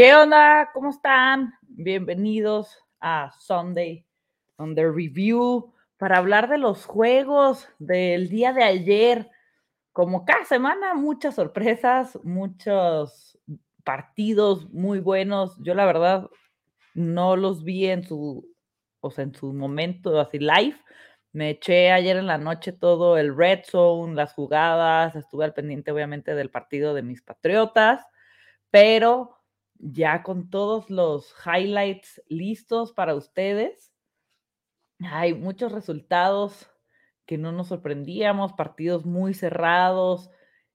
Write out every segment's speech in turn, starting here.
¿Qué onda? ¿Cómo están? Bienvenidos a Sunday on the Review para hablar de los juegos del día de ayer. Como cada semana, muchas sorpresas, muchos partidos muy buenos. Yo la verdad no los vi en su, o sea, en su momento así live. Me eché ayer en la noche todo el red zone, las jugadas, estuve al pendiente obviamente del partido de mis patriotas, pero ya con todos los highlights listos para ustedes. Hay muchos resultados que no nos sorprendíamos, partidos muy cerrados,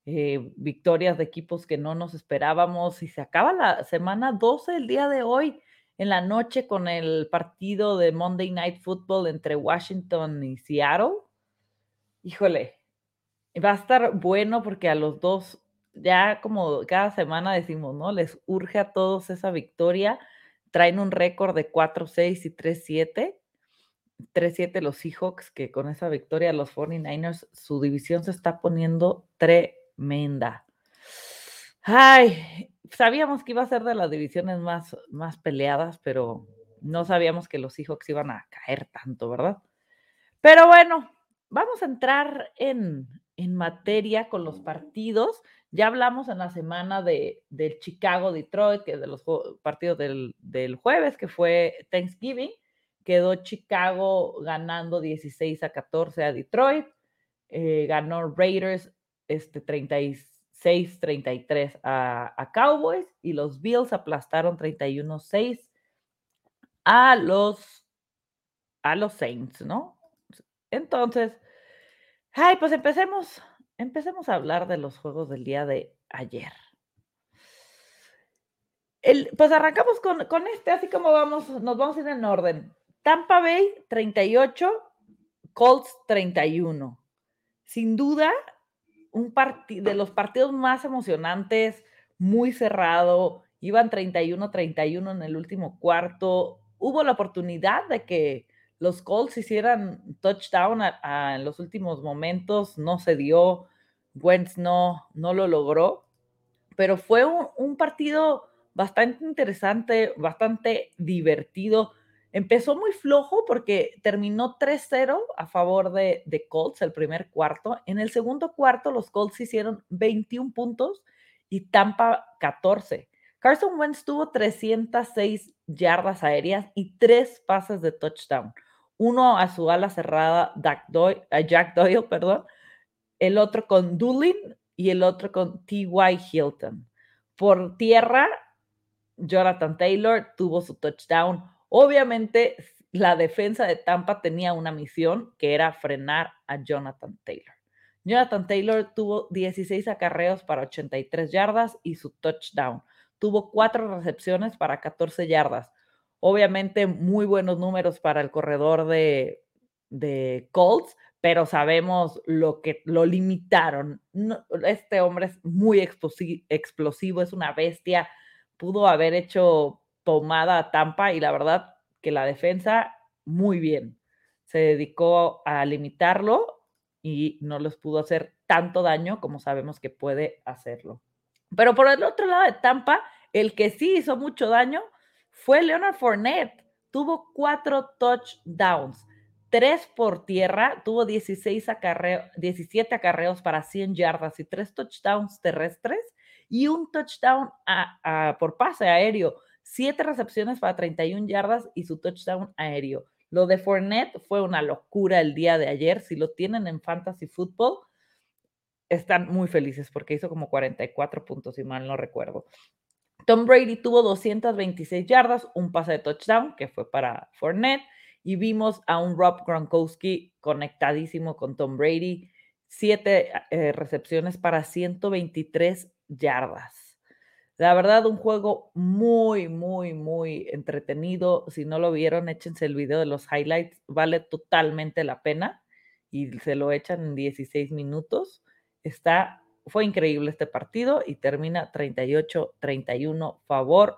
eh, victorias de equipos que no nos esperábamos y se acaba la semana 12 el día de hoy en la noche con el partido de Monday Night Football entre Washington y Seattle. Híjole, va a estar bueno porque a los dos, ya como cada semana decimos, ¿no? Les urge a todos esa victoria. Traen un récord de 4-6 y 3-7. 3-7 los Seahawks, que con esa victoria los 49ers, su división se está poniendo tremenda. Ay, sabíamos que iba a ser de las divisiones más, más peleadas, pero no sabíamos que los Seahawks iban a caer tanto, ¿verdad? Pero bueno, vamos a entrar en, en materia con los partidos. Ya hablamos en la semana de, del Chicago-Detroit, que es de los partidos del, del, jueves, que fue Thanksgiving. Quedó Chicago ganando 16 a 14 a Detroit. Eh, ganó Raiders este, 36 6-33 a, Cowboys y los Bills aplastaron 31-6 a los, a los Saints, ¿no? Entonces, ay, pues empecemos, empecemos a hablar de los juegos del día de ayer. El, pues arrancamos con, con, este, así como vamos, nos vamos a ir en orden. Tampa Bay 38, Colts 31. Sin duda, un de los partidos más emocionantes, muy cerrado, iban 31-31 en el último cuarto. Hubo la oportunidad de que los Colts hicieran touchdown en los últimos momentos, no se dio, Wentz no, no lo logró, pero fue un partido bastante interesante, bastante divertido. Empezó muy flojo porque terminó 3-0 a favor de, de, Colts el primer cuarto. En el segundo cuarto, los Colts hicieron 21 puntos y Tampa 14. Carson Wentz tuvo 306 yardas aéreas y tres pases de touchdown. Uno a su ala cerrada, Jack Doyle, perdón. El otro con Doolin y el otro con T.Y. Hilton. Por tierra, Jonathan Taylor tuvo su touchdown Obviamente, la defensa de Tampa tenía una misión que era frenar a Jonathan Taylor. Jonathan Taylor tuvo 16 acarreos para 83 yardas y su touchdown. Tuvo cuatro recepciones para 14 yardas. Obviamente, muy buenos números para el corredor de, Colts, pero sabemos lo que lo limitaron. este hombre es muy explosivo, es una bestia. Pudo haber hecho tomada a Tampa y la verdad que la defensa muy bien. Se dedicó a limitarlo y no les pudo hacer tanto daño como sabemos que puede hacerlo. Pero por el otro lado de Tampa, el que sí hizo mucho daño fue Leonard Fournette. Tuvo cuatro touchdowns, tres por tierra, tuvo 16 acarreo, 17 acarreos para 100 yardas y tres touchdowns terrestres y un touchdown por pase aéreo. Siete recepciones para 31 yardas y su touchdown aéreo. Lo de Fournette fue una locura el día de ayer. Si lo tienen en Fantasy Football, están muy felices porque hizo como 44 puntos, si mal no recuerdo. Tom Brady tuvo 226 yardas, un pase de touchdown que fue para Fournette y vimos a un Rob Gronkowski conectadísimo con Tom Brady, siete eh, recepciones para 123 yardas. La verdad, un juego muy, muy, muy entretenido. Si no lo vieron, échense el video de los highlights. Vale totalmente la pena y se lo echan en 16 minutos. Está, fue increíble este partido y termina 38-31 favor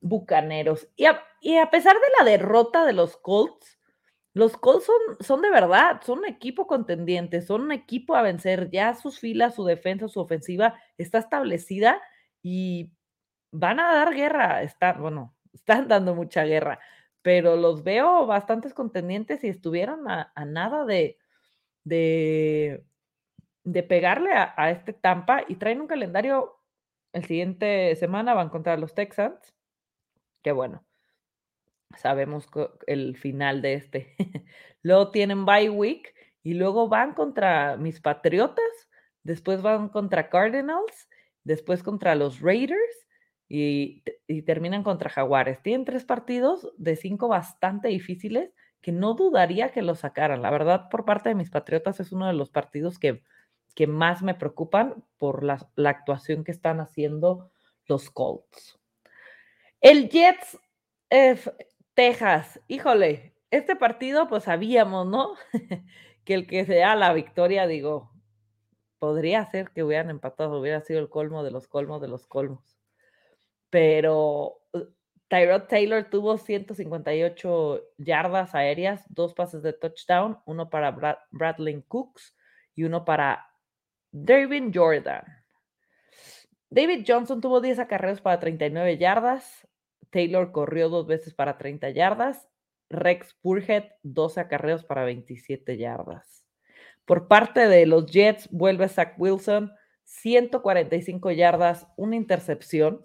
Bucaneros. Y a, y a, pesar de la derrota de los Colts, los Colts son, son de verdad, son un equipo contendiente, son un equipo a vencer. Ya sus filas, su defensa, su ofensiva está establecida y van a dar guerra, están, bueno, están dando mucha guerra, pero los veo bastantes contendientes y estuvieron a, nada de, de, de pegarle a, a, este Tampa y traen un calendario, el siguiente semana van contra los Texans, que bueno, sabemos el final de este. luego tienen bye week y luego van contra mis Patriotas, después van contra Cardinals, después contra los Raiders y, terminan contra Jaguares. Tienen tres partidos de cinco bastante difíciles que no dudaría que lo sacaran. La verdad, por parte de mis Patriotas es uno de los partidos que, que más me preocupan por la, la actuación que están haciendo los Colts. El Jets Texas, híjole, este partido pues sabíamos, ¿no? que el que sea la victoria, digo, podría ser que hubieran empatado, hubiera sido el colmo de los colmos de los colmos. Pero uh, Tyrod Taylor tuvo 158 yardas aéreas, dos pases de touchdown, uno para Bradley Cooks y uno para David Jordan. David Johnson tuvo 10 acarreos para 39 yardas, Taylor corrió dos veces para 30 yardas. Rex Burhead, 12 acarreos para 27 yardas. Por parte de los Jets, vuelve Zach Wilson, 145 yardas, una intercepción.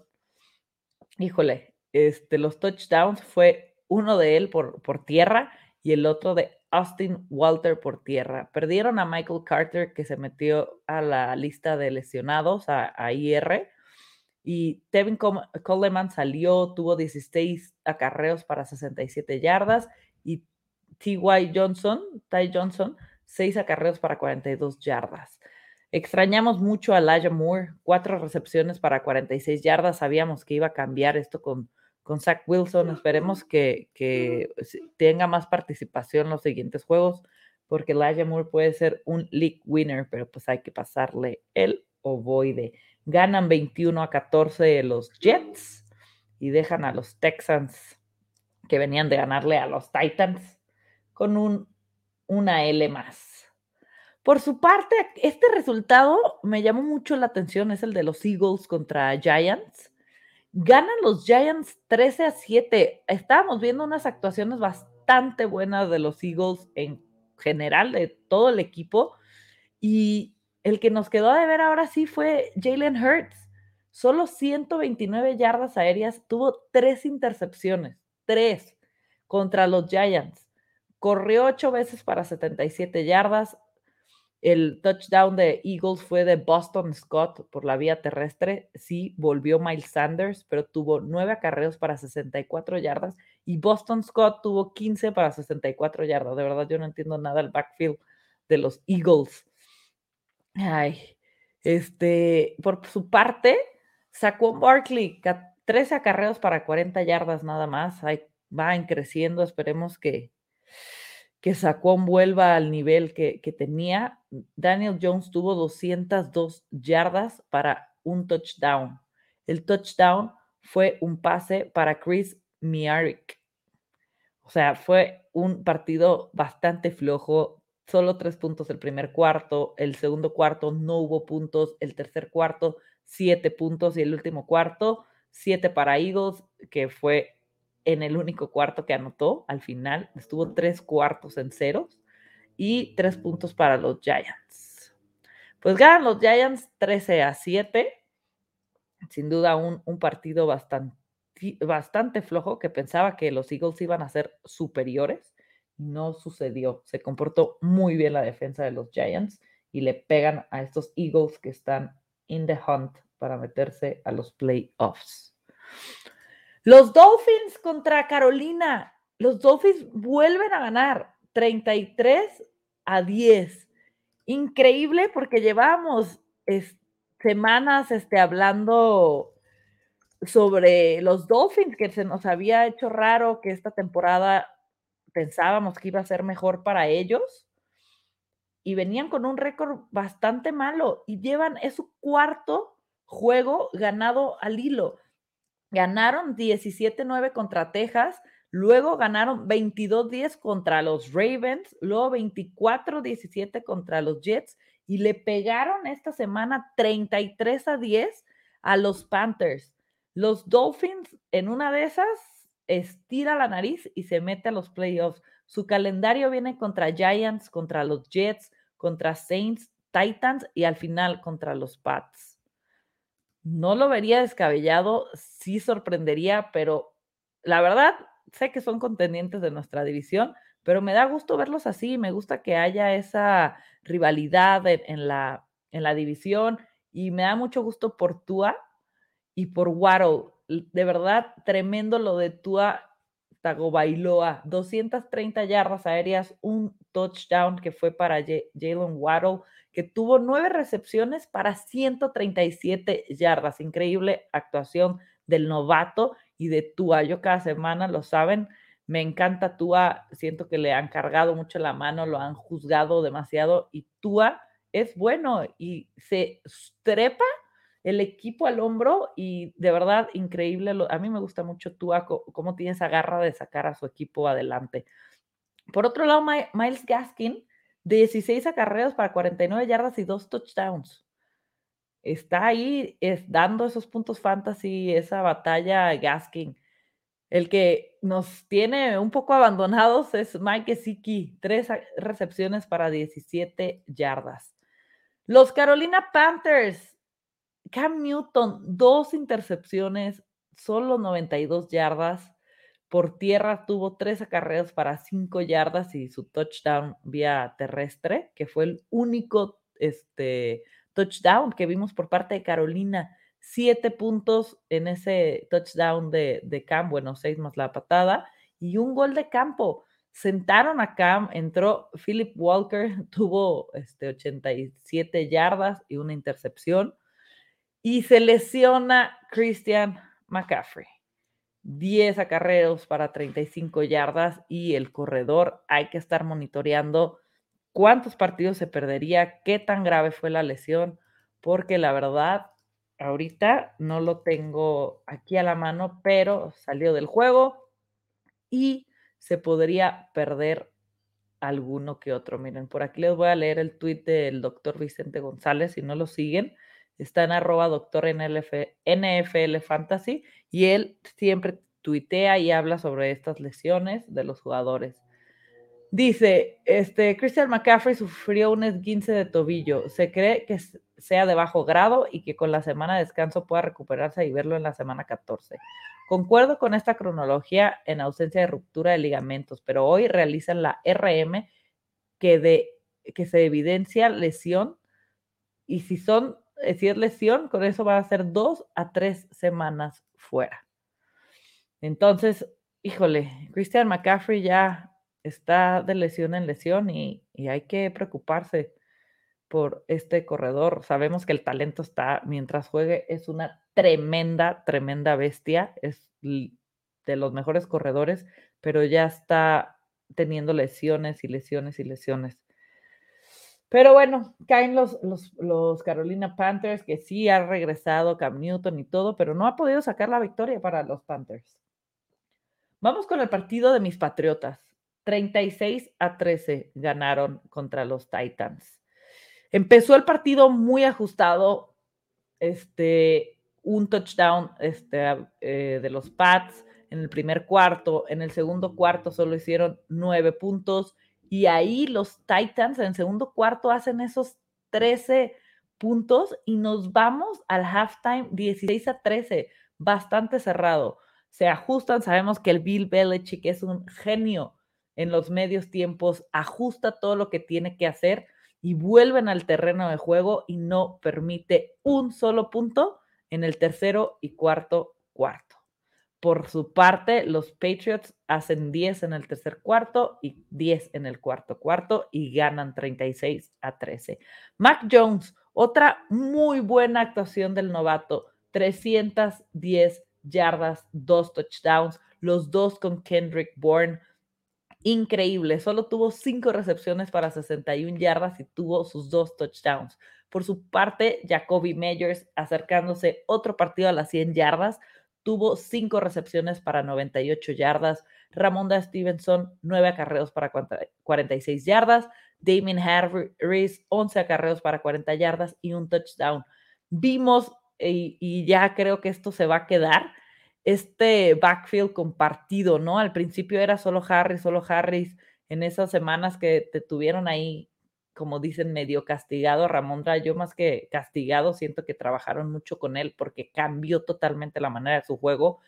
Híjole, este, los touchdowns fue uno de él por, por tierra y el otro de Austin Walter por tierra. Perdieron a Michael Carter, que se metió a la lista de lesionados, a, IR y Tevin Coleman salió, tuvo 16 acarreos para 67 yardas y T.Y. Johnson, Ty Johnson, 6 acarreos para 42 yardas. Extrañamos mucho a Elijah Moore, cuatro recepciones para 46 yardas. Sabíamos que iba a cambiar esto con, con Zach Wilson. Esperemos que, que tenga más participación en los siguientes juegos, porque Elijah Moore puede ser un league winner, pero pues hay que pasarle el ovoide. Ganan 21 a 14 los Jets y dejan a los Texans, que venían de ganarle a los Titans, con un, una L más. Por su parte, este resultado me llamó mucho la atención, es el de los Eagles contra Giants. Ganan los Giants 13 a 7. Estábamos viendo unas actuaciones bastante buenas de los Eagles en general, de todo el equipo, y el que nos quedó de ver ahora sí fue Jalen Hurts. Solo 129 yardas aéreas, tuvo tres intercepciones, tres contra los Giants. Corrió ocho veces para 77 yardas. El touchdown de Eagles fue de Boston Scott por la vía terrestre. Sí, volvió Miles Sanders, pero tuvo nueve acarreos para 64 yardas y Boston Scott tuvo 15 para 64 yardas. De verdad, yo no entiendo nada del backfield de los Eagles. Ay, este, por su parte, sacó Barkley 13 acarreos para 40 yardas nada más. Ahí van creciendo. Esperemos que, que Saquon vuelva al nivel que, que, tenía. Daniel Jones tuvo 202 yardas para un touchdown. El touchdown fue un pase para Chris Miarik. O sea, fue un partido bastante flojo solo tres puntos el primer cuarto, el segundo cuarto no hubo puntos, el tercer cuarto siete puntos y el último cuarto siete para Eagles, que fue en el único cuarto que anotó al final, estuvo tres cuartos en ceros y tres puntos para los Giants. Pues ganan los Giants 13 a 7, sin duda un, un partido bastante, bastante flojo que pensaba que los Eagles iban a ser superiores no sucedió. Se comportó muy bien la defensa de los Giants y le pegan a estos Eagles que están in the hunt para meterse a los playoffs. Los Dolphins contra Carolina. Los Dolphins vuelven a ganar 33 a 10. Increíble porque llevamos semanas este, hablando sobre los Dolphins, que se nos había hecho raro que esta temporada pensábamos que iba a ser mejor para ellos y venían con un récord bastante malo y llevan es su cuarto juego ganado al hilo. Ganaron 17-9 contra Texas, luego ganaron 22-10 contra los Ravens, luego 24-17 contra los Jets y le pegaron esta semana 33 a 10 a los Panthers. Los Dolphins, en una de esas, estira la nariz y se mete a los playoffs. Su calendario viene contra Giants, contra los Jets, contra Saints, Titans y al final contra los Pats. No lo vería descabellado, sí sorprendería, pero la verdad, sé que son contendientes de nuestra división, pero me da gusto verlos así, me gusta que haya esa rivalidad en, la, en la división y me da mucho gusto por Tua y por Waddle. De verdad, tremendo lo de Tua Tagovailoa, 230 yardas aéreas, un touchdown que fue para Jalen Waddle, que tuvo nueve recepciones para 137 yardas. Increíble actuación del novato y de Tua. Yo cada semana lo saben, me encanta Tua, siento que le han cargado mucho la mano, lo han juzgado demasiado y Tua es bueno y se trepa el equipo al hombro y de verdad increíble. A mí me gusta mucho Tua, cómo tiene esa garra de sacar a su equipo adelante. Por otro lado, Miles Gaskin, 16 acarreos para 49 yardas y dos touchdowns. Está ahí es, dando esos puntos fantasy, esa batalla Gaskin. El que nos tiene un poco abandonados es Mike Siki, tres recepciones para 17 yardas. Los Carolina Panthers, Cam Newton, dos intercepciones, solo 92 yardas. Por tierra tuvo tres acarreos para cinco yardas y su touchdown vía terrestre, que fue el único este, touchdown que vimos por parte de Carolina. Siete puntos en ese touchdown de, de Cam, bueno, seis más la patada, y un gol de campo. Sentaron a Cam, entró Philip Walker, tuvo este, 87 yardas y una intercepción y se lesiona Christian McCaffrey. 10 acarreos para 35 yardas y el corredor hay que estar monitoreando cuántos partidos se perdería, qué tan grave fue la lesión, porque la verdad, ahorita no lo tengo aquí a la mano, pero salió del juego y se podría perder alguno que otro. Miren, por aquí les voy a leer el tuit del doctor Vicente González, si no lo siguen está en arroba doctor NFL Fantasy y él siempre tuitea y habla sobre estas lesiones de los jugadores. Dice, este, Christian McCaffrey sufrió un esguince de tobillo. Se cree que sea de bajo grado y que con la semana de descanso pueda recuperarse y verlo en la semana 14. Concuerdo con esta cronología en ausencia de ruptura de ligamentos, pero hoy realizan la RM que, de, que se evidencia lesión y si son si es lesión, con eso va a ser dos a tres semanas fuera. Entonces, híjole, Christian McCaffrey ya está de lesión en lesión y, hay que preocuparse por este corredor. Sabemos que el talento está, mientras juegue, es una tremenda, tremenda bestia. Es de los mejores corredores, pero ya está teniendo lesiones y lesiones y lesiones. Pero bueno, caen los, los, Carolina Panthers, que sí ha regresado Cam Newton y todo, pero no ha podido sacar la victoria para los Panthers. Vamos con el partido de mis Patriotas. 36 a 13 ganaron contra los Titans. Empezó el partido muy ajustado, este, un touchdown este, eh, de los Pats en el primer cuarto, en el segundo cuarto solo hicieron nueve puntos y ahí los Titans en segundo cuarto hacen esos 13 puntos y nos vamos al halftime 16 a 13, bastante cerrado. Se ajustan, sabemos que el Bill Belichick es un genio en los medios tiempos, ajusta todo lo que tiene que hacer y vuelven al terreno de juego y no permite un solo punto en el tercero y cuarto cuarto. Por su parte, los Patriots hacen 10 en el tercer cuarto y 10 en el cuarto cuarto y ganan 36 a 13. Mac Jones, otra muy buena actuación del novato, 310 yardas, dos touchdowns, los dos con Kendrick Bourne. Increíble, solo tuvo cinco recepciones para 61 yardas y tuvo sus dos touchdowns. Por su parte, Jacoby Meyers acercándose otro partido a las 100 yardas, tuvo cinco recepciones para 98 yardas. Ramonda Stevenson, nueve acarreos para 46 yardas. Damien Harris, 11 acarreos para 40 yardas y un touchdown. Vimos y, ya creo que esto se va a quedar. Este backfield compartido, ¿no? Al principio era solo Harris, solo Harris. En esas semanas que te tuvieron ahí, como dicen, medio castigado, Ramón yo más que castigado, siento que trabajaron mucho con él porque cambió totalmente la manera de su juego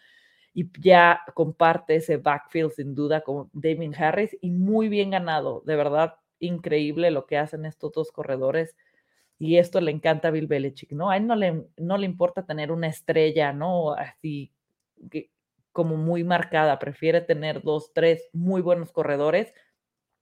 y ya comparte ese backfield sin duda con David Harris y muy bien ganado, de verdad increíble lo que hacen estos dos corredores y esto le encanta a Bill Belichick, ¿no? A él no le, no le importa tener una estrella, ¿no? Así como muy marcada, prefiere tener dos, tres muy buenos corredores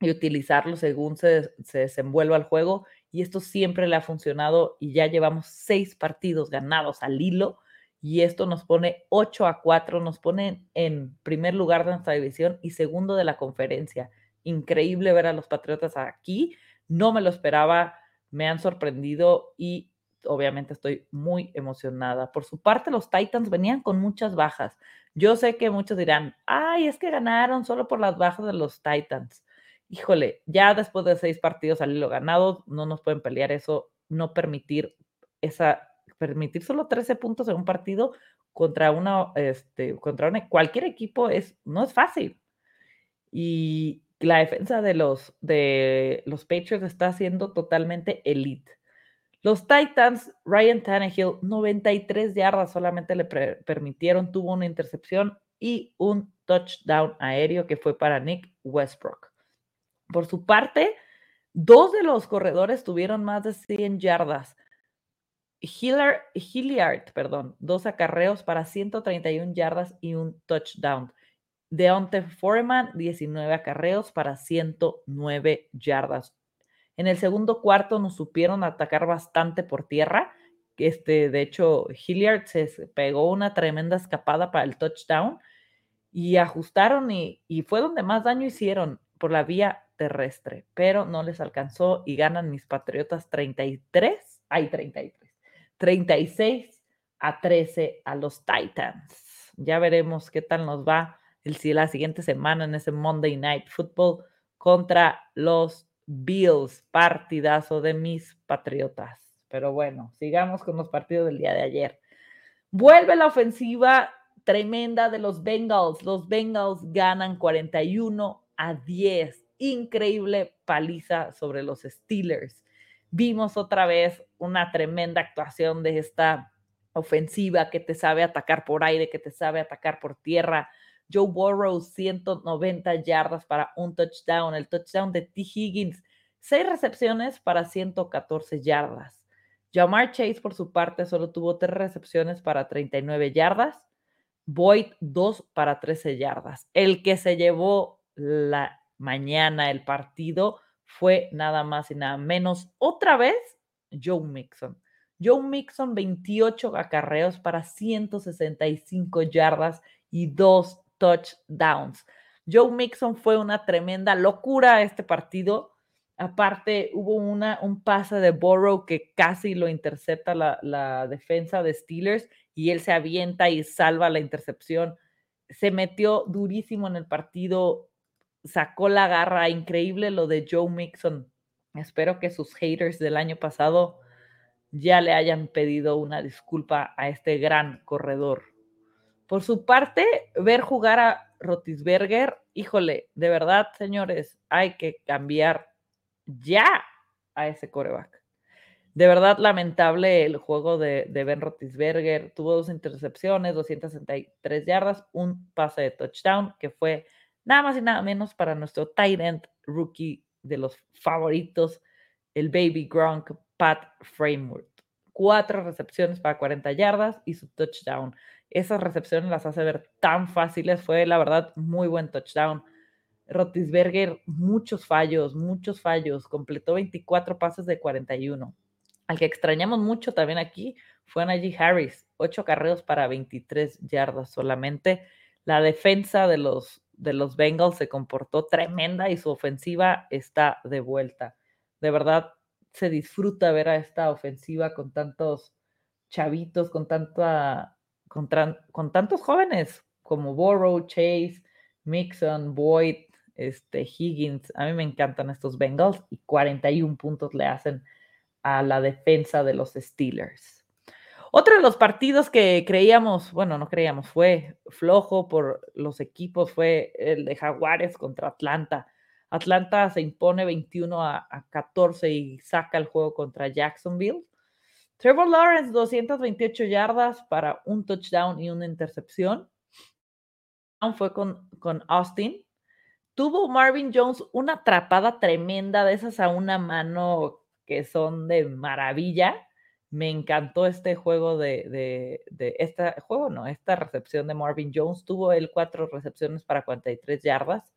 y utilizarlos según se, se desenvuelva el juego y esto siempre le ha funcionado y ya llevamos seis partidos ganados al hilo y esto nos pone 8 a 4, nos pone en primer lugar de nuestra división y segundo de la conferencia. Increíble ver a los Patriotas aquí, no me lo esperaba, me han sorprendido y obviamente estoy muy emocionada. Por su parte, los Titans venían con muchas bajas. Yo sé que muchos dirán, ay, es que ganaron solo por las bajas de los Titans. Híjole, ya después de seis partidos al hilo ganado, no nos pueden pelear eso, no permitir esa permitir solo 13 puntos en un partido contra una, este, contra una, cualquier equipo es, no es fácil. Y la defensa de los, de los Patriots está siendo totalmente elite. Los Titans, Ryan Tannehill, 93 yardas solamente le permitieron, tuvo una intercepción y un touchdown aéreo que fue para Nick Westbrook. Por su parte, dos de los corredores tuvieron más de 100 yardas. Hilliard, perdón, dos acarreos para 131 yardas y un touchdown. Deontay Foreman, 19 acarreos para 109 yardas. En el segundo cuarto nos supieron atacar bastante por tierra. Este, de hecho, Hilliard se pegó una tremenda escapada para el touchdown y ajustaron y fue donde más daño hicieron por la vía terrestre, pero no les alcanzó y ganan mis Patriotas 33, hay 33. 36 a 13 a los Titans. Ya veremos qué tal nos va el, la siguiente semana en ese Monday Night Football contra los Bills. Partidazo de mis Patriotas. Pero bueno, sigamos con los partidos del día de ayer. Vuelve la ofensiva tremenda de los Bengals. Los Bengals ganan 41 a 10. Increíble paliza sobre los Steelers vimos otra vez una tremenda actuación de esta ofensiva que te sabe atacar por aire, que te sabe atacar por tierra. Joe Burrow, 190 yardas para un touchdown. El touchdown de T. Higgins, seis recepciones para 114 yardas. Jamar Chase, por su parte, solo tuvo tres recepciones para 39 yardas. Boyd, dos para 13 yardas. El que se llevó la mañana el partido fue nada más y nada menos otra vez Joe Mixon. Joe Mixon, 28 acarreos para 165 yardas y dos touchdowns. Joe Mixon fue una tremenda locura este partido. Aparte, hubo una, un pase de Burrow que casi lo intercepta la, la defensa de Steelers y él se avienta y salva la intercepción. Se metió durísimo en el partido sacó la garra, increíble lo de Joe Mixon. Espero que sus haters del año pasado ya le hayan pedido una disculpa a este gran corredor. Por su parte, ver jugar a Rotisberger, híjole, de verdad, señores, hay que cambiar ya a ese coreback. De verdad, lamentable el juego de, de Ben Rotisberger. Tuvo dos intercepciones, 263 yardas, un pase de touchdown que fue Nada más y nada menos para nuestro tight end rookie de los favoritos, el baby Gronk, Pat Framework. Cuatro recepciones para 40 yardas y su touchdown. Esas recepciones las hace ver tan fáciles. Fue, la verdad, muy buen touchdown. Rotisberger, muchos fallos, muchos fallos. Completó 24 pases de 41. Al que extrañamos mucho también aquí fue Najee Harris. Ocho carreos para 23 yardas solamente. La defensa de los de los Bengals se comportó tremenda y su ofensiva está de vuelta. De verdad, se disfruta ver a esta ofensiva con tantos chavitos, con, tanta, con, tantos jóvenes como Burrow, Chase, Mixon, Boyd, este, Higgins. A mí me encantan estos Bengals y 41 puntos le hacen a la defensa de los Steelers. Otro de los partidos que creíamos, bueno, no creíamos, fue flojo por los equipos, fue el de Jaguares contra Atlanta. Atlanta se impone 21 a, 14 y saca el juego contra Jacksonville. Trevor Lawrence, 228 yardas para un touchdown y una intercepción. Fue con, con Austin. Tuvo Marvin Jones una atrapada tremenda de esas a una mano que son de maravilla me encantó este juego de, de, este juego, no, esta recepción de Marvin Jones. Tuvo él cuatro recepciones para 43 yardas.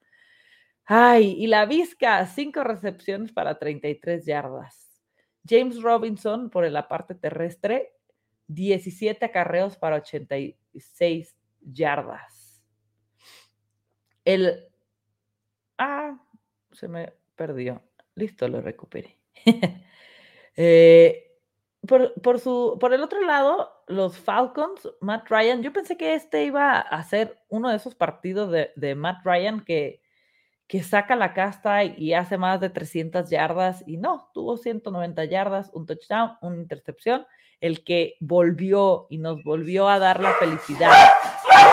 Ay, y la Vizca, cinco recepciones para 33 yardas. James Robinson por la parte terrestre, 17 acarreos para 86 yardas. El. Ah, se me perdió. Listo, lo recuperé. eh, por, su, por el otro lado, los Falcons, Matt Ryan, yo pensé que este iba a ser uno de esos partidos de, Matt Ryan que, que saca la casta y, hace más de 300 yardas y no, tuvo 190 yardas, un touchdown, una intercepción, el que volvió y nos volvió a dar la felicidad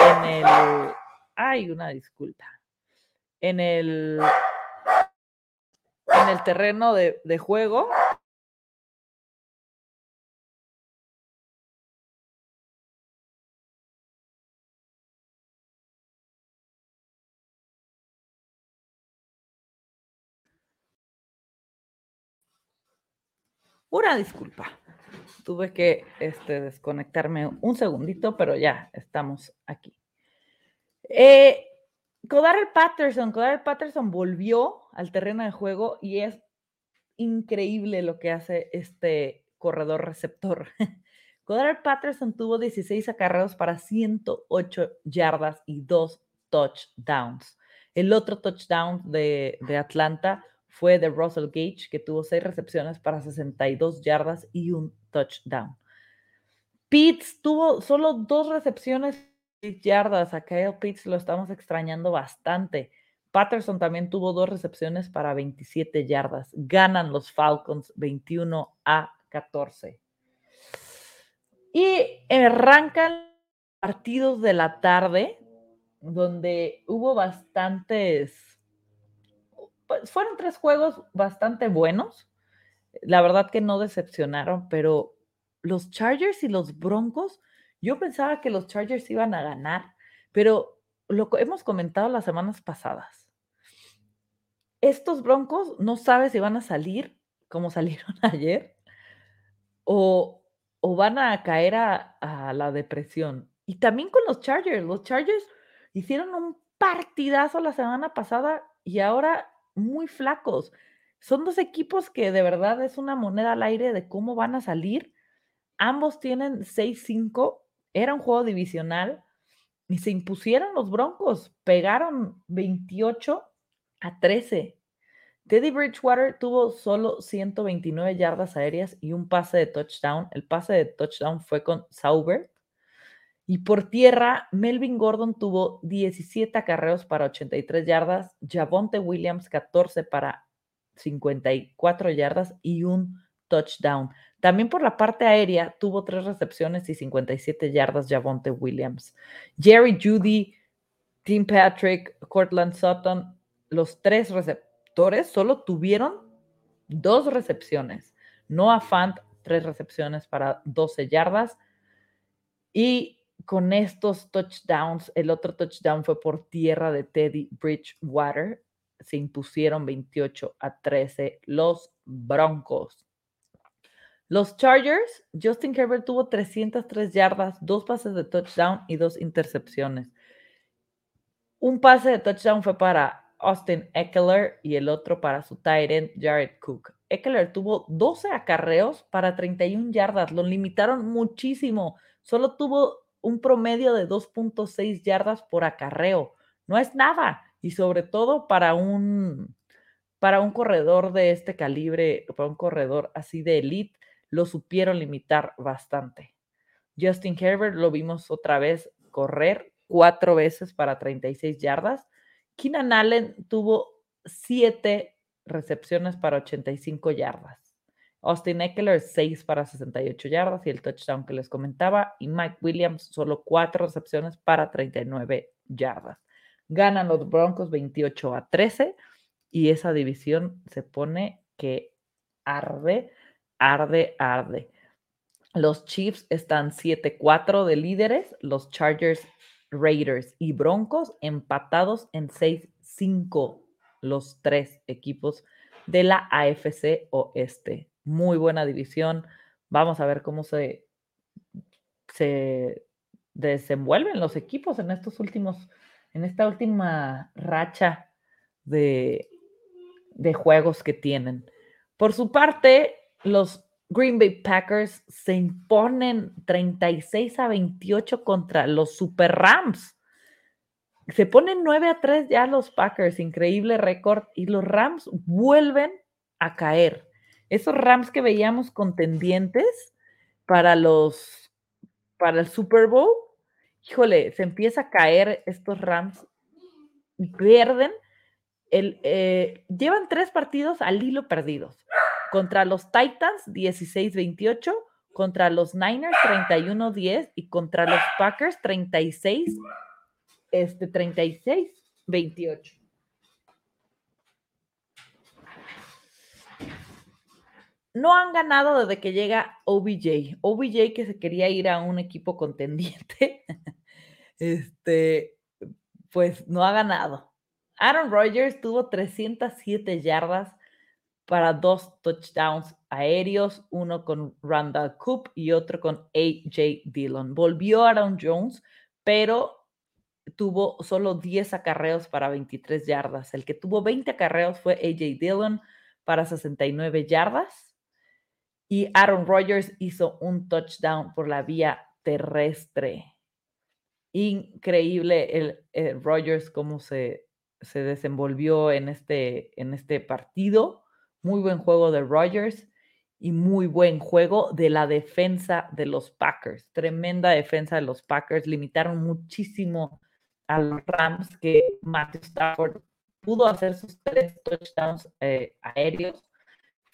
en el... Ay, una disculpa. En el, en el terreno de, de juego Una disculpa. Tuve que este, desconectarme un segundito, pero ya estamos aquí. Eh, Patterson, Patterson volvió al terreno de juego y es increíble lo que hace este corredor receptor. Codar Patterson tuvo 16 acarreos para 108 yardas y dos touchdowns. El otro touchdown de Atlanta fue de Russell Gage, que tuvo seis recepciones para 62 yardas y un touchdown. Pitts tuvo solo dos recepciones yardas. A Kyle Pitts lo estamos extrañando bastante. Patterson también tuvo dos recepciones para 27 yardas. Ganan los Falcons 21 a 14. Y arrancan partidos de la tarde, donde hubo bastantes pues, fueron tres juegos bastante buenos. La verdad que no decepcionaron, pero los Chargers y los Broncos, yo pensaba que los Chargers iban a ganar, pero lo hemos comentado las semanas pasadas. Estos Broncos no sabes si van a salir como salieron ayer o, van a caer a la depresión. Y también con los Chargers. Los Chargers hicieron un partidazo la semana pasada y ahora muy flacos. Son dos equipos que de verdad es una moneda al aire de cómo van a salir. Ambos tienen 6-5. Era un juego divisional y se impusieron los Broncos. Pegaron 28 a 13. Teddy Bridgewater tuvo solo 129 yardas aéreas y un pase de touchdown. El pase de touchdown fue con Sauber. Y por tierra, Melvin Gordon tuvo 17 acarreos para 83 yardas, Javonte Williams 14 para 54 yardas y un touchdown. También por la parte aérea tuvo tres recepciones y 57 yardas Javonte Williams. Jerry Judy, Tim Patrick, Cortland Sutton, los tres receptores solo tuvieron dos recepciones. Noah Fant, tres recepciones para 12 yardas. Y con estos touchdowns, el otro touchdown fue por tierra de Teddy Bridgewater. Se impusieron 28 a 13 los Broncos. Los Chargers, Justin Herbert tuvo 303 yardas, dos pases de touchdown y dos intercepciones. Un pase de touchdown fue para Austin Eckler y el otro para su tight end Jared Cook. Eckler tuvo 12 acarreos para 31 yardas, lo limitaron muchísimo. Solo tuvo un promedio de 2.6 yardas por acarreo. No es nada. Y sobre todo para un, para un corredor de este calibre, para un corredor así de elite, lo supieron limitar bastante. Justin Herbert lo vimos otra vez correr cuatro veces para 36 yardas. Keenan Allen tuvo siete recepciones para 85 yardas. Austin Eckler, 6 para 68 yardas y el touchdown que les comentaba. Y Mike Williams, solo 4 recepciones para 39 yardas. Ganan los Broncos 28 a 13 y esa división se pone que arde, arde, arde. Los Chiefs están 7-4 de líderes, los Chargers, Raiders y Broncos empatados en 6-5 los tres equipos de la AFC Oeste. Muy buena división. Vamos a ver cómo se, se desenvuelven los equipos en estos últimos, en esta última racha de, de juegos que tienen. Por su parte, los Green Bay Packers se imponen 36 a 28 contra los Super Rams. Se ponen 9 a 3 ya los Packers, increíble récord, y los Rams vuelven a caer. Esos Rams que veíamos contendientes para los para el Super Bowl, híjole, se empieza a caer estos Rams y pierden. El, eh, llevan tres partidos al hilo perdidos contra los Titans 16-28, contra los Niners 31-10 y contra los Packers 36, este 36-28. No han ganado desde que llega OBJ. OBJ que se quería ir a un equipo contendiente. Este, pues no ha ganado. Aaron Rodgers tuvo 307 yardas, para dos touchdowns aéreos, uno con Randall Coop y otro con AJ Dillon. Volvió Aaron Jones, pero tuvo solo 10 acarreos para 23 yardas. El que tuvo 20 acarreos fue AJ Dillon para 69 yardas. Y Aaron Rodgers hizo un touchdown por la vía terrestre. Increíble el, Rodgers cómo se, se desenvolvió en este, en este partido. Muy buen juego de Rogers y muy buen juego de la defensa de los Packers. Tremenda defensa de los Packers. Limitaron muchísimo a los Rams que Matthew Stafford pudo hacer sus tres touchdowns eh, aéreos.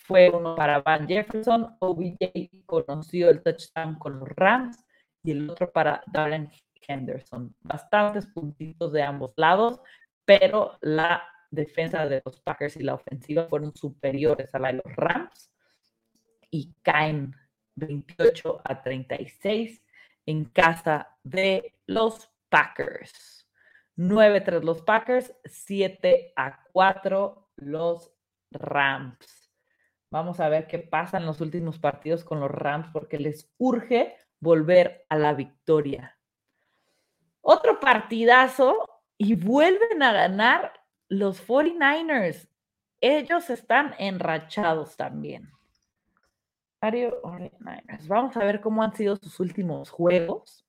Fue uno para Van Jefferson. OBJ conoció el touchdown con los Rams y el otro para Darren Henderson. Bastantes puntitos de ambos lados, pero la defensa de los Packers y la ofensiva fueron superiores a la de los Rams y caen 28 a 36 en casa de los Packers. 9-3 los Packers, 7 a 4 los Rams. Vamos a ver qué pasa en los últimos partidos con los Rams porque les urge volver a la victoria. Otro partidazo y vuelven a ganar los 49ers, ellos están enrachados también. Vamos a ver cómo han sido sus últimos juegos.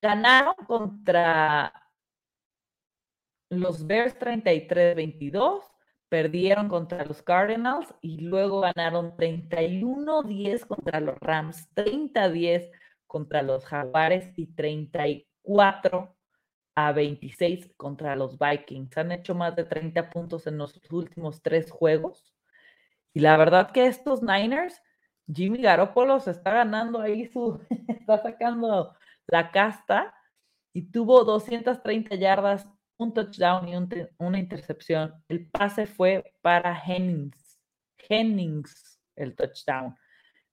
Ganaron contra los Bears 33-22, perdieron contra los Cardinals y luego ganaron 31-10 contra los Rams, 30-10 contra los Jaguares y 34 a 26 contra los Vikings. Han hecho más de 30 puntos en los últimos tres juegos. Y la verdad que estos Niners, Jimmy Garoppolo se está ganando ahí su, está sacando la casta y tuvo 230 yardas, un touchdown y una intercepción. El pase fue para Hennings. Hennings, el touchdown.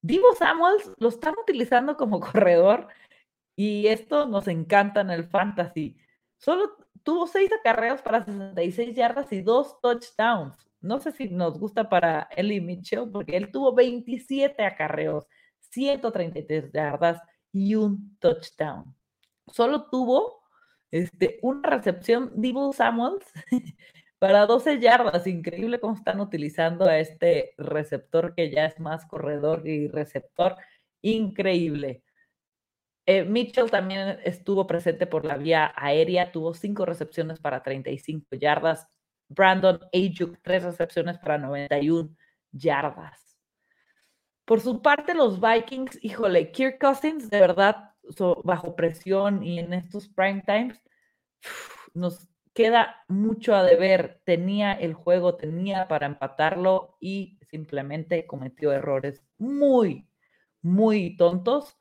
Divo Samuels lo están utilizando como corredor y esto nos encanta en el fantasy. Solo tuvo seis acarreos para 66 yardas y dos touchdowns. No sé si nos gusta para Ellie Mitchell, porque él tuvo 27 acarreos, 133 yardas y un touchdown. Solo tuvo este, una recepción Divo Samuels para 12 yardas. Increíble cómo están utilizando a este receptor que ya es más corredor y receptor. Increíble. Eh, Mitchell también estuvo presente por la vía aérea, tuvo cinco recepciones para 35 yardas. Brandon Ayuk, tres recepciones para 91 yardas. Por su parte, los Vikings, híjole, Kirk Cousins, de verdad, bajo presión y en estos prime times, nos queda mucho a deber. Tenía el juego, tenía para empatarlo y simplemente cometió errores muy, muy tontos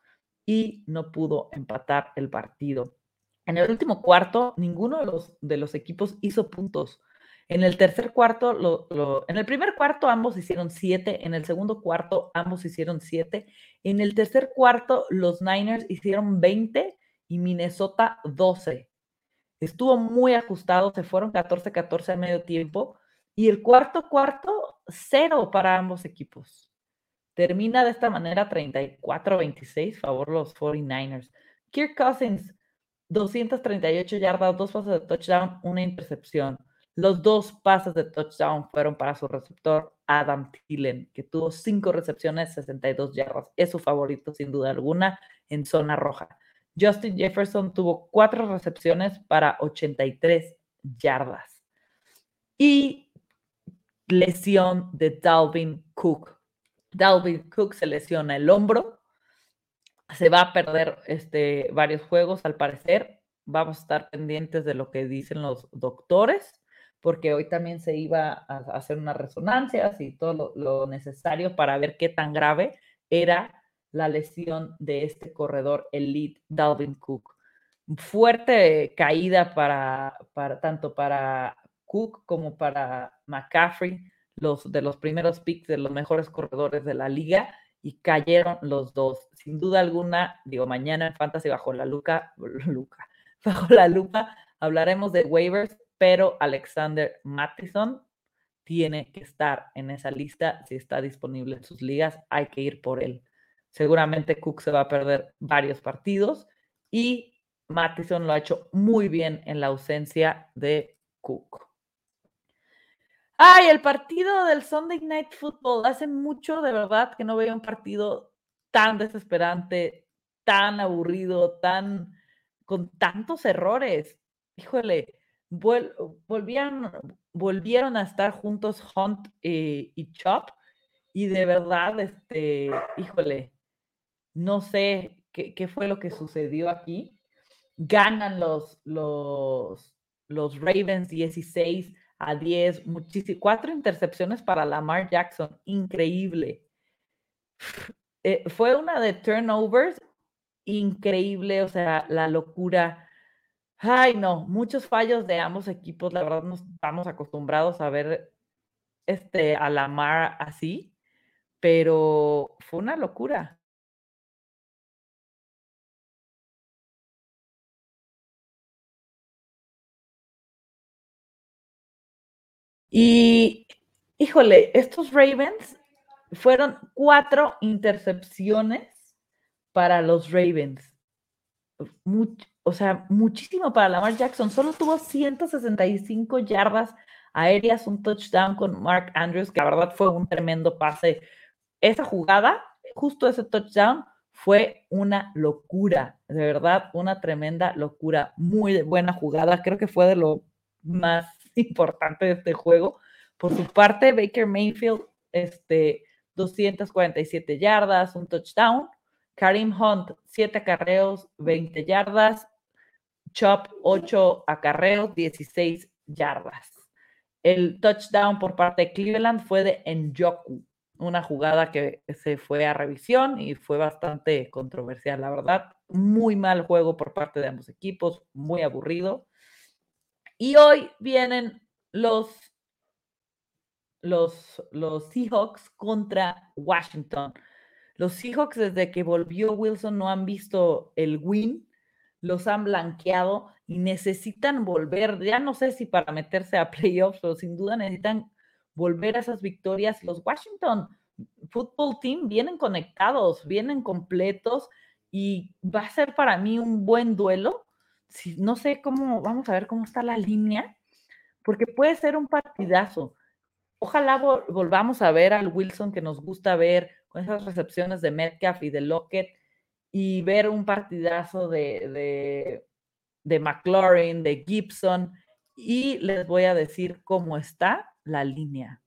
y no pudo empatar el partido. En el último cuarto, ninguno de los, de los equipos hizo puntos. En el tercer cuarto, en el primer cuarto ambos hicieron siete, en el segundo cuarto ambos hicieron siete, en el tercer cuarto los Niners hicieron 20 y Minnesota 12. Estuvo muy ajustado, se fueron 14-14 a medio tiempo y el cuarto cuarto, cero para ambos equipos. Termina de esta manera 34-26, favor los 49ers. Kirk Cousins, 238 yardas, dos pases de touchdown, una intercepción. Los dos pases de touchdown fueron para su receptor Adam Thielen, que tuvo cinco recepciones, 62 yardas. Es su favorito, sin duda alguna, en zona roja. Justin Jefferson tuvo cuatro recepciones para 83 yardas. Y lesión de Dalvin Cook. Dalvin Cook se lesiona el hombro. Se va a perder este, varios juegos, al parecer. Vamos a estar pendientes de lo que dicen los doctores porque hoy también se iba a hacer unas resonancias y todo lo, necesario para ver qué tan grave era la lesión de este corredor elite Dalvin Cook. Fuerte caída para, tanto para Cook como para McCaffrey, los de los primeros picks de los mejores corredores de la liga, y cayeron los dos. Sin duda alguna, digo, mañana en Fantasy bajo la lupa, bajo la lupa hablaremos de waivers pero Alexander Mattison tiene que estar en esa lista. Si está disponible en sus ligas, hay que ir por él. Seguramente Cook se va a perder varios partidos y Mattison lo ha hecho muy bien en la ausencia de Cook. Ay, el partido del Sunday Night Football. Hace mucho, de verdad, que no veo un partido tan desesperante, tan aburrido, tan con tantos errores. Híjole, volvieron, volvieron a estar juntos Hunt eh, y Chop y de verdad, este, híjole, no sé qué, fue lo que sucedió aquí. Ganan los, los, los Ravens 16 a 10, cuatro intercepciones para Lamar Jackson, increíble. Eh, fue una de turnovers increíble, o sea, la locura Ay, no, muchos fallos de ambos equipos. La verdad, no estamos acostumbrados a ver este, a la mar así, pero fue una locura. Y, híjole, estos Ravens fueron cuatro intercepciones para los Ravens. Mucho, o sea, muchísimo para Lamar Jackson. Solo tuvo 165 yardas aéreas, un touchdown con Mark Andrews, que la verdad fue un tremendo pase. Esa jugada, justo ese touchdown, fue una locura, de verdad, una tremenda locura. Muy buena jugada, creo que fue de lo más importante de este juego. Por su parte, Baker Mayfield, este, 247 yardas, un touchdown. Karim Hunt, 7 acarreos, 20 yardas. Chop, 8 acarreos, 16 yardas. El touchdown por parte de Cleveland fue de Njoku, una jugada que se fue a revisión y fue bastante controversial, la verdad. Muy mal juego por parte de ambos equipos, muy aburrido. Y hoy vienen los, los, los Seahawks contra Washington. Los Seahawks desde que volvió Wilson no han visto el win los han blanqueado y necesitan volver, ya no sé si para meterse a playoffs, pero sin duda necesitan volver a esas victorias. Los Washington Football Team vienen conectados, vienen completos y va a ser para mí un buen duelo. Si, no sé cómo, vamos a ver cómo está la línea, porque puede ser un partidazo. Ojalá volvamos a ver al Wilson que nos gusta ver con esas recepciones de Metcalf y de Lockett y ver un partidazo de, de, de McLaurin, de Gibson, y les voy a decir cómo está la línea.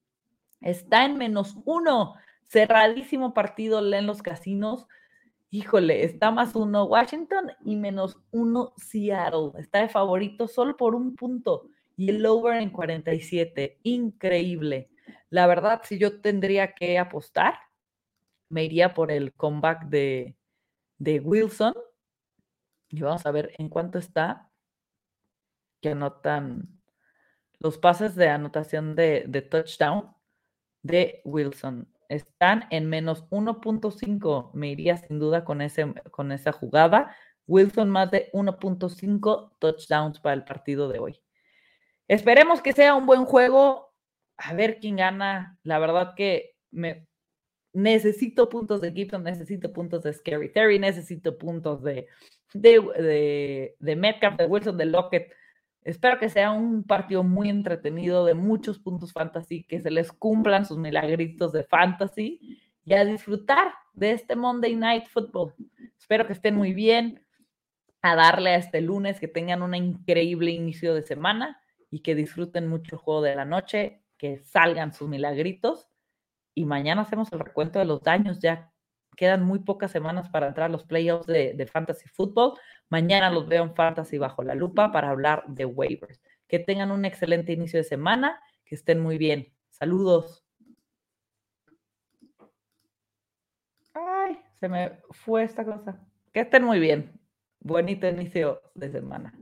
Está en menos uno, cerradísimo partido en los casinos. Híjole, está más uno Washington y menos uno Seattle. Está de favorito solo por un punto y el over en 47. Increíble. La verdad, si yo tendría que apostar, me iría por el comeback de, de Wilson. Y vamos a ver en cuánto está que anotan los pases de anotación de, de touchdown de Wilson. Están en menos 1.5. Me iría sin duda con, ese, con esa jugada. Wilson más de 1.5 touchdowns para el partido de hoy. Esperemos que sea un buen juego. A ver quién gana. La verdad que me necesito puntos de Gibson, necesito puntos de Scary Terry, necesito puntos de, de, de, de Metcalf, de Wilson, de Lockett. Espero que sea un partido muy entretenido, de muchos puntos fantasy, que se les cumplan sus milagritos de fantasy y a disfrutar de este Monday Night Football. Espero que estén muy bien, a darle a este lunes, que tengan un increíble inicio de semana y que disfruten mucho el juego de la noche, que salgan sus milagritos y mañana hacemos el recuento de los daños. Ya quedan muy pocas semanas para entrar a los playoffs de, de Fantasy Football. Mañana los veo en Fantasy bajo la lupa para hablar de waivers. Que tengan un excelente inicio de semana, que estén muy bien. Saludos. Ay, se me fue esta cosa. Que estén muy bien. Bonito inicio de semana.